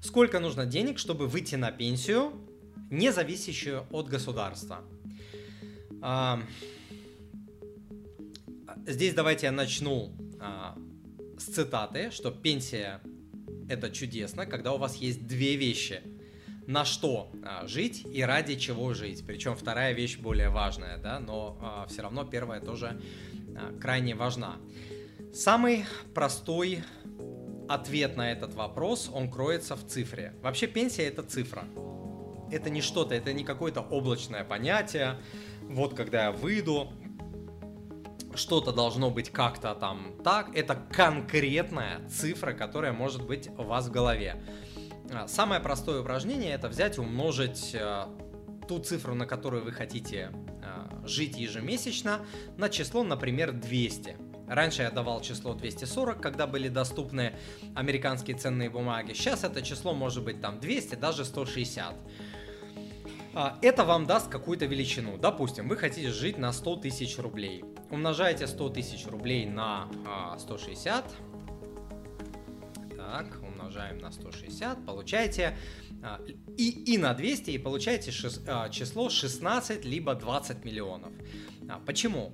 Сколько нужно денег, чтобы выйти на пенсию, не зависящую от государства? А, здесь давайте я начну а, с цитаты, что пенсия это чудесно, когда у вас есть две вещи. На что а, жить и ради чего жить. Причем вторая вещь более важная, да, но все равно первая тоже крайне важна. Самый простой ответ на этот вопрос, он кроется в цифре. Вообще пенсия это цифра. Это не что-то, это не какое-то облачное понятие. Вот когда я выйду, что-то должно быть как-то там так. Это конкретная цифра, которая может быть у вас в голове. А, самое простое упражнение это взять и умножить э, ту цифру, на которую вы хотите э, жить ежемесячно, на число, например, 200. Раньше я давал число 240, когда были доступны американские ценные бумаги. Сейчас это число может быть там 200, даже 160. А, это вам даст какую-то величину. Допустим, вы хотите жить на 100 тысяч рублей. Умножаете 100 тысяч рублей на 160. А, так, умножаем на 160. Получаете а, и, и на 200, и получаете число 16 либо 20 миллионов. Почему?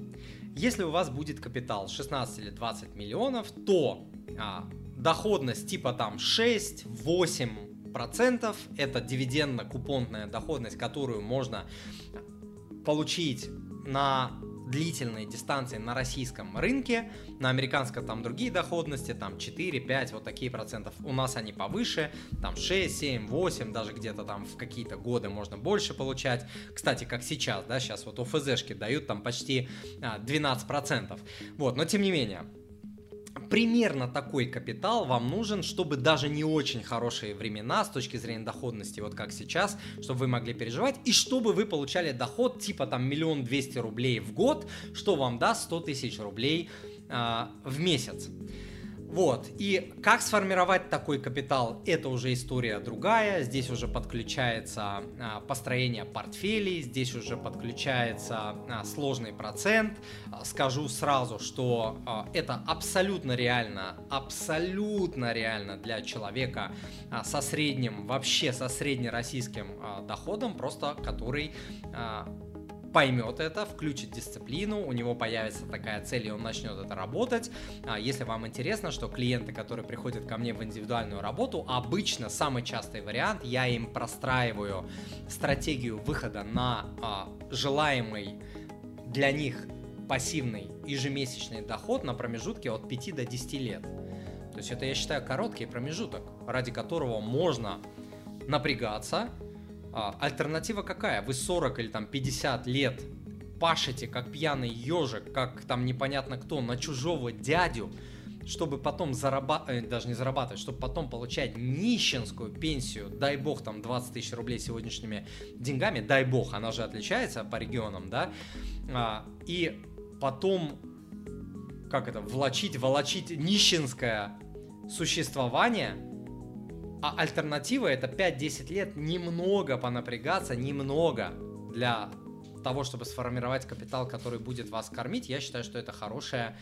Если у вас будет капитал 16 или 20 миллионов, то а, доходность типа там 6-8 процентов, это дивидендно-купонная доходность, которую можно получить на длительные дистанции на российском рынке, на американском там другие доходности, там 4, 5, вот такие процентов. У нас они повыше, там 6, 7, 8, даже где-то там в какие-то годы можно больше получать. Кстати, как сейчас, да, сейчас вот ОФЗшки дают там почти 12 а, процентов. Вот, но тем не менее, примерно такой капитал вам нужен, чтобы даже не очень хорошие времена с точки зрения доходности, вот как сейчас, чтобы вы могли переживать, и чтобы вы получали доход типа там миллион двести рублей в год, что вам даст 100 тысяч рублей э, в месяц. Вот, и как сформировать такой капитал, это уже история другая, здесь уже подключается а, построение портфелей, здесь уже подключается а, сложный процент. Скажу сразу, что а, это абсолютно реально, абсолютно реально для человека а, со средним, вообще со среднероссийским а, доходом, просто который а, поймет это, включит дисциплину, у него появится такая цель, и он начнет это работать. А если вам интересно, что клиенты, которые приходят ко мне в индивидуальную работу, обычно самый частый вариант, я им простраиваю стратегию выхода на а, желаемый для них пассивный ежемесячный доход на промежутке от 5 до 10 лет. То есть это, я считаю, короткий промежуток, ради которого можно напрягаться, альтернатива какая? Вы 40 или там 50 лет пашете, как пьяный ежик, как там непонятно кто, на чужого дядю, чтобы потом зарабатывать, э, даже не зарабатывать, чтобы потом получать нищенскую пенсию, дай бог там 20 тысяч рублей сегодняшними деньгами, дай бог, она же отличается по регионам, да, а, и потом, как это, влачить, волочить нищенское существование – а альтернатива это 5-10 лет немного понапрягаться, немного для того, чтобы сформировать капитал, который будет вас кормить. Я считаю, что это хорошая,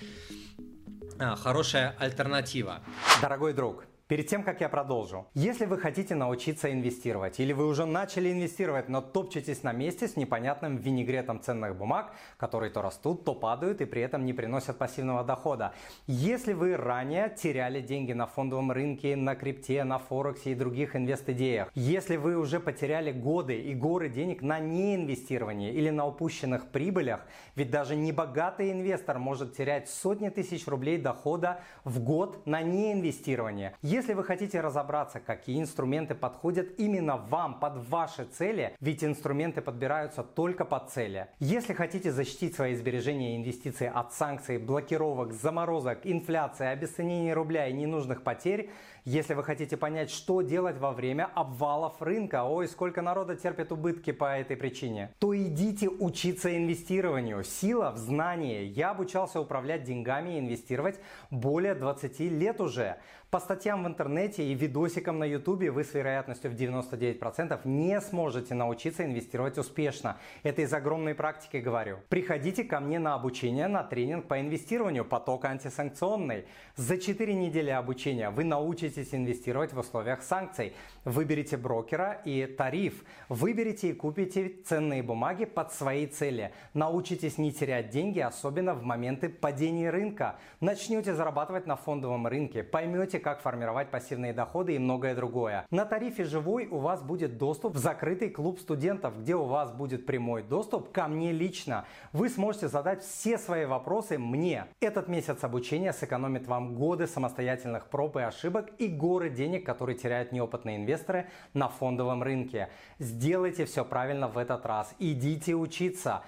а, хорошая альтернатива. Дорогой друг, Перед тем, как я продолжу, если вы хотите научиться инвестировать или вы уже начали инвестировать, но топчетесь на месте с непонятным винегретом ценных бумаг, которые то растут, то падают и при этом не приносят пассивного дохода. Если вы ранее теряли деньги на фондовом рынке, на крипте, на форексе и других инвест-идеях, если вы уже потеряли годы и горы денег на неинвестировании или на упущенных прибылях, ведь даже небогатый инвестор может терять сотни тысяч рублей дохода в год на неинвестирование. Вы хотите разобраться, какие инструменты подходят именно вам, под ваши цели, ведь инструменты подбираются только под цели. Если хотите защитить свои сбережения и инвестиции от санкций, блокировок, заморозок, инфляции, обесценения рубля и ненужных потерь, если вы хотите понять, что делать во время обвалов рынка, ой, сколько народа терпит убытки по этой причине, то идите учиться инвестированию. Сила в знании. Я обучался управлять деньгами и инвестировать более 20 лет уже. По статьям в интернете и видосикам на ютубе вы с вероятностью в 99% не сможете научиться инвестировать успешно. Это из огромной практики говорю. Приходите ко мне на обучение, на тренинг по инвестированию, поток антисанкционный. За 4 недели обучения вы научитесь инвестировать в условиях санкций. Выберите брокера и тариф. Выберите и купите ценные бумаги под свои цели. Научитесь не терять деньги, особенно в моменты падения рынка. Начнете зарабатывать на фондовом рынке, поймете, как формировать пассивные доходы и многое другое. На тарифе «Живой» у вас будет доступ в закрытый клуб студентов, где у вас будет прямой доступ ко мне лично. Вы сможете задать все свои вопросы мне. Этот месяц обучения сэкономит вам годы самостоятельных проб и ошибок и горы денег, которые теряют неопытные инвесторы на фондовом рынке. Сделайте все правильно в этот раз. Идите учиться.